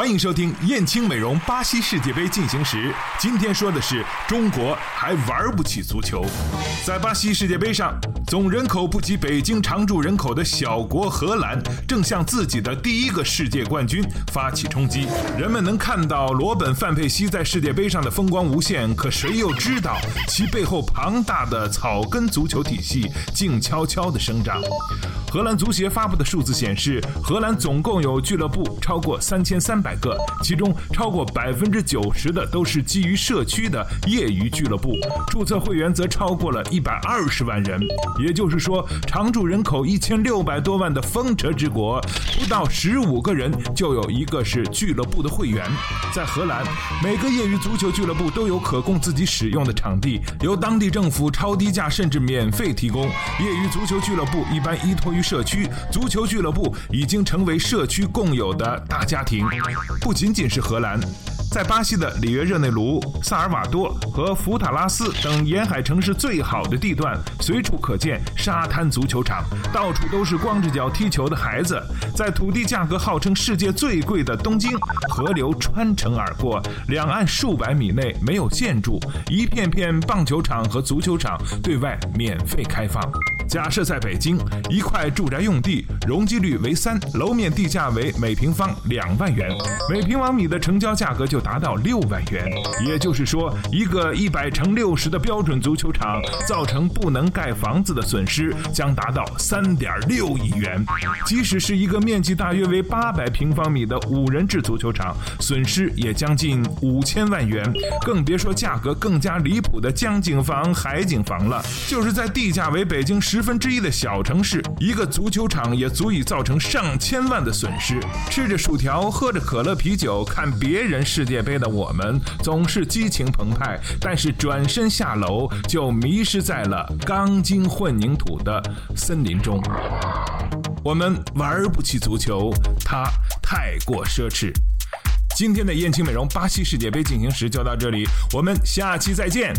欢迎收听燕青美容巴西世界杯进行时。今天说的是中国还玩不起足球。在巴西世界杯上，总人口不及北京常住人口的小国荷兰，正向自己的第一个世界冠军发起冲击。人们能看到罗本范佩西在世界杯上的风光无限，可谁又知道其背后庞大的草根足球体系静悄悄地生长？荷兰足协发布的数字显示，荷兰总共有俱乐部超过三千三百百个，其中超过百分之九十的都是基于社区的业余俱乐部，注册会员则超过了一百二十万人。也就是说，常住人口一千六百多万的风车之国，不到十五个人就有一个是俱乐部的会员。在荷兰，每个业余足球俱乐部都有可供自己使用的场地，由当地政府超低价甚至免费提供。业余足球俱乐部一般依托于社区，足球俱乐部已经成为社区共有的大家庭。不仅仅是荷兰。在巴西的里约热内卢、萨尔瓦多和福塔拉斯等沿海城市最好的地段，随处可见沙滩足球场，到处都是光着脚踢球的孩子。在土地价格号称世界最贵的东京，河流穿城而过，两岸数百米内没有建筑，一片片棒球场和足球场对外免费开放。假设在北京，一块住宅用地容积率为三，楼面地价为每平方两万元，每平方米的成交价格就达到六万元。也就是说，一个一百乘六十的标准足球场，造成不能盖房子的损失将达到三点六亿元。即使是一个面积大约为八百平方米的五人制足球场，损失也将近五千万元。更别说价格更加离谱的江景房、海景房了。就是在地价为北京十。十分之一的小城市，一个足球场也足以造成上千万的损失。吃着薯条，喝着可乐啤酒，看别人世界杯的我们，总是激情澎湃。但是转身下楼，就迷失在了钢筋混凝土的森林中。我们玩不起足球，它太过奢侈。今天的燕青美容巴西世界杯进行时就到这里，我们下期再见。